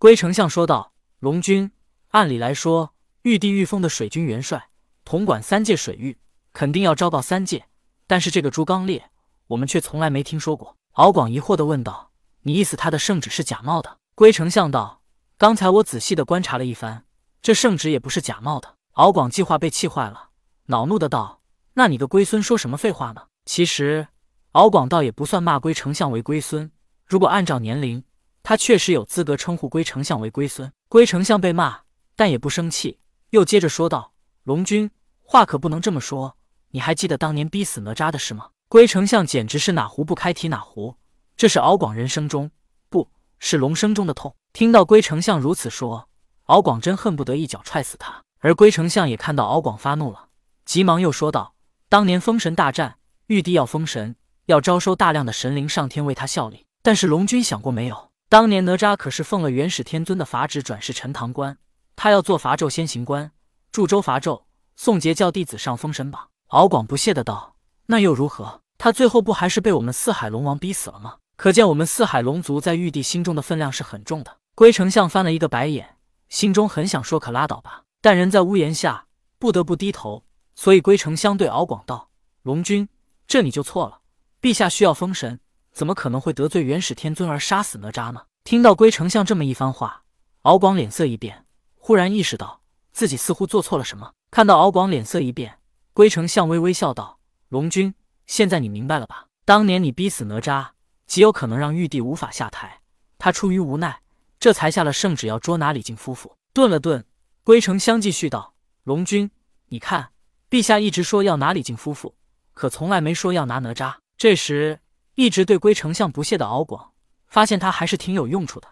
龟丞相说道：“龙君，按理来说，玉帝御封的水军元帅，统管三界水域，肯定要昭告三界。但是这个朱刚烈，我们却从来没听说过。”敖广疑惑的问道：“你意思他的圣旨是假冒的？”龟丞相道：“刚才我仔细的观察了一番，这圣旨也不是假冒的。”敖广计划被气坏了，恼怒的道：“那你个龟孙说什么废话呢？”其实，敖广倒也不算骂龟丞相为龟孙。如果按照年龄，他确实有资格称呼龟丞相为龟孙。龟丞相被骂，但也不生气，又接着说道：“龙君，话可不能这么说。你还记得当年逼死哪吒的事吗？”龟丞相简直是哪壶不开提哪壶，这是敖广人生中，不是龙生中的痛。听到龟丞相如此说，敖广真恨不得一脚踹死他。而龟丞相也看到敖广发怒了，急忙又说道：“当年封神大战，玉帝要封神，要招收大量的神灵上天为他效力。但是龙君想过没有？当年哪吒可是奉了元始天尊的法旨转世陈塘关，他要做伐纣先行官，助周伐纣，送截教弟子上封神榜。”敖广不屑的道：“那又如何？他最后不还是被我们四海龙王逼死了吗？可见我们四海龙族在玉帝心中的分量是很重的。”龟丞相翻了一个白眼，心中很想说：“可拉倒吧。”但人在屋檐下，不得不低头，所以龟丞相对敖广道：“龙君，这你就错了。陛下需要封神，怎么可能会得罪元始天尊而杀死哪吒呢？”听到龟丞相这么一番话，敖广脸色一变，忽然意识到自己似乎做错了什么。看到敖广脸色一变，龟丞相微微笑道：“龙君，现在你明白了吧？当年你逼死哪吒，极有可能让玉帝无法下台，他出于无奈，这才下了圣旨要捉拿李靖夫妇。”顿了顿。龟丞相继续道：“龙君，你看，陛下一直说要拿李靖夫妇，可从来没说要拿哪吒。”这时，一直对龟丞相不屑的敖广发现他还是挺有用处的。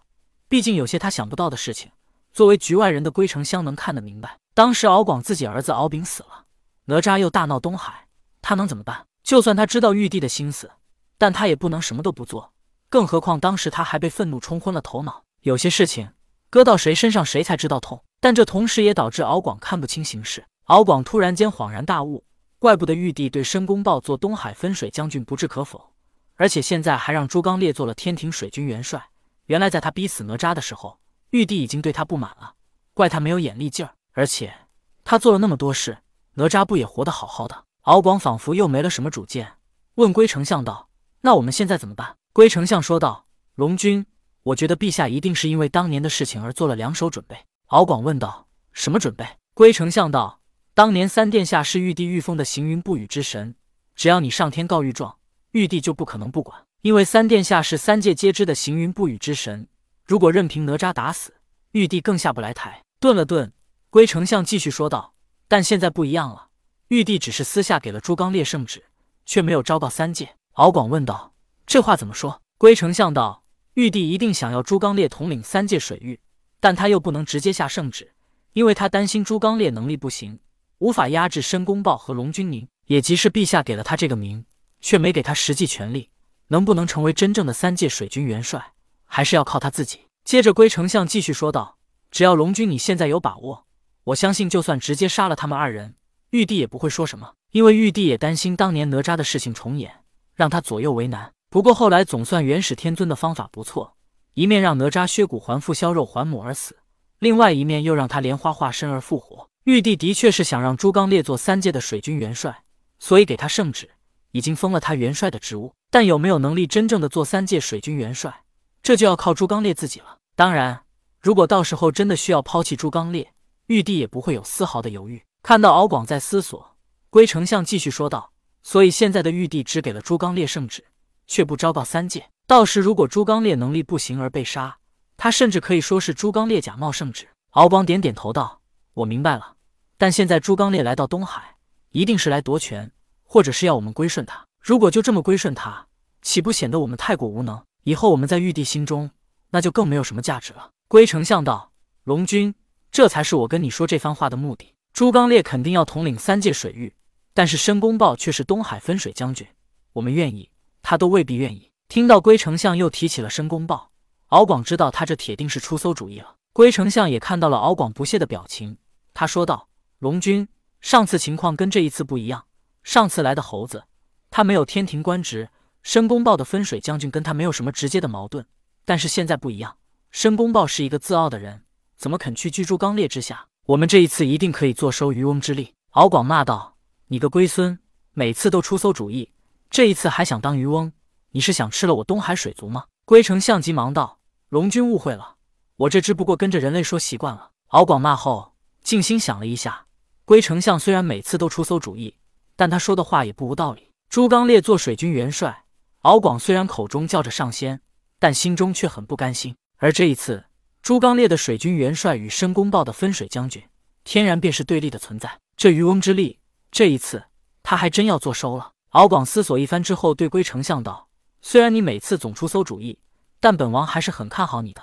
毕竟有些他想不到的事情，作为局外人的龟丞相能看得明白。当时敖广自己儿子敖丙死了，哪吒又大闹东海，他能怎么办？就算他知道玉帝的心思，但他也不能什么都不做。更何况当时他还被愤怒冲昏了头脑，有些事情搁到谁身上，谁才知道痛。但这同时也导致敖广看不清形势。敖广突然间恍然大悟，怪不得玉帝对申公豹做东海分水将军不置可否，而且现在还让朱刚烈做了天庭水军元帅。原来在他逼死哪吒的时候，玉帝已经对他不满了，怪他没有眼力劲儿。而且他做了那么多事，哪吒不也活得好好的？敖广仿佛又没了什么主见，问龟丞相道：“那我们现在怎么办？”龟丞相说道：“龙君，我觉得陛下一定是因为当年的事情而做了两手准备。”敖广问道：“什么准备？”龟丞相道：“当年三殿下是玉帝御封的行云布雨之神，只要你上天告御状，玉帝就不可能不管。因为三殿下是三界皆知的行云布雨之神，如果任凭哪吒打死，玉帝更下不来台。”顿了顿，龟丞相继续说道：“但现在不一样了，玉帝只是私下给了朱刚烈圣旨，却没有昭告三界。”敖广问道：“这话怎么说？”龟丞相道：“玉帝一定想要朱刚烈统领三界水域。”但他又不能直接下圣旨，因为他担心朱刚烈能力不行，无法压制申公豹和龙君宁。也即是陛下给了他这个名，却没给他实际权力，能不能成为真正的三界水军元帅，还是要靠他自己。接着，龟丞相继续说道：“只要龙君你现在有把握，我相信就算直接杀了他们二人，玉帝也不会说什么，因为玉帝也担心当年哪吒的事情重演，让他左右为难。不过后来总算元始天尊的方法不错。”一面让哪吒削骨还父、削肉还母而死，另外一面又让他莲花化身而复活。玉帝的确是想让朱刚烈做三界的水军元帅，所以给他圣旨，已经封了他元帅的职务。但有没有能力真正的做三界水军元帅，这就要靠朱刚烈自己了。当然，如果到时候真的需要抛弃朱刚烈，玉帝也不会有丝毫的犹豫。看到敖广在思索，龟丞相继续说道：“所以现在的玉帝只给了朱刚烈圣旨，却不昭告三界。”到时如果朱刚烈能力不行而被杀，他甚至可以说是朱刚烈假冒圣旨。敖广点点头道：“我明白了。但现在朱刚烈来到东海，一定是来夺权，或者是要我们归顺他。如果就这么归顺他，岂不显得我们太过无能？以后我们在玉帝心中，那就更没有什么价值了。”龟丞相道：“龙君，这才是我跟你说这番话的目的。朱刚烈肯定要统领三界水域，但是申公豹却是东海分水将军，我们愿意，他都未必愿意。”听到龟丞相又提起了申公豹，敖广知道他这铁定是出馊主意了。龟丞相也看到了敖广不屑的表情，他说道：“龙君，上次情况跟这一次不一样。上次来的猴子，他没有天庭官职，申公豹的分水将军跟他没有什么直接的矛盾。但是现在不一样，申公豹是一个自傲的人，怎么肯去居朱刚烈之下？我们这一次一定可以坐收渔翁之利。敖广骂道：“你个龟孙，每次都出馊主意，这一次还想当渔翁？你是想吃了我东海水族吗？”龟丞相急忙道：“龙君误会了，我这只不过跟着人类说习惯了。”敖广骂后，静心想了一下，龟丞相虽然每次都出馊主意，但他说的话也不无道理。朱刚烈做水军元帅，敖广虽然口中叫着上仙，但心中却很不甘心。而这一次，朱刚烈的水军元帅与申公豹的分水将军，天然便是对立的存在。这渔翁之利，这一次他还真要坐收了。敖广思索一番之后，对龟丞相道：“虽然你每次总出馊主意，但本王还是很看好你的。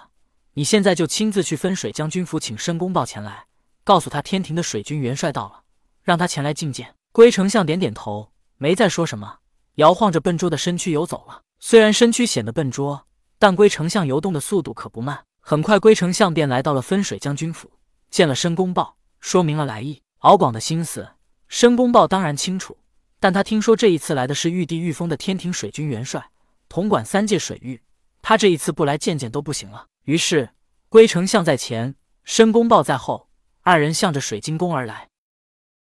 你现在就亲自去分水将军府，请申公豹前来，告诉他天庭的水军元帅到了，让他前来觐见。”龟丞相点点头。没再说什么，摇晃着笨拙的身躯游走了。虽然身躯显得笨拙，但龟丞相游动的速度可不慢。很快，龟丞相便来到了分水将军府，见了申公豹，说明了来意。敖广的心思，申公豹当然清楚，但他听说这一次来的是玉帝御封的天庭水军元帅，统管三界水域，他这一次不来见见都不行了。于是，龟丞相在前，申公豹在后，二人向着水晶宫而来。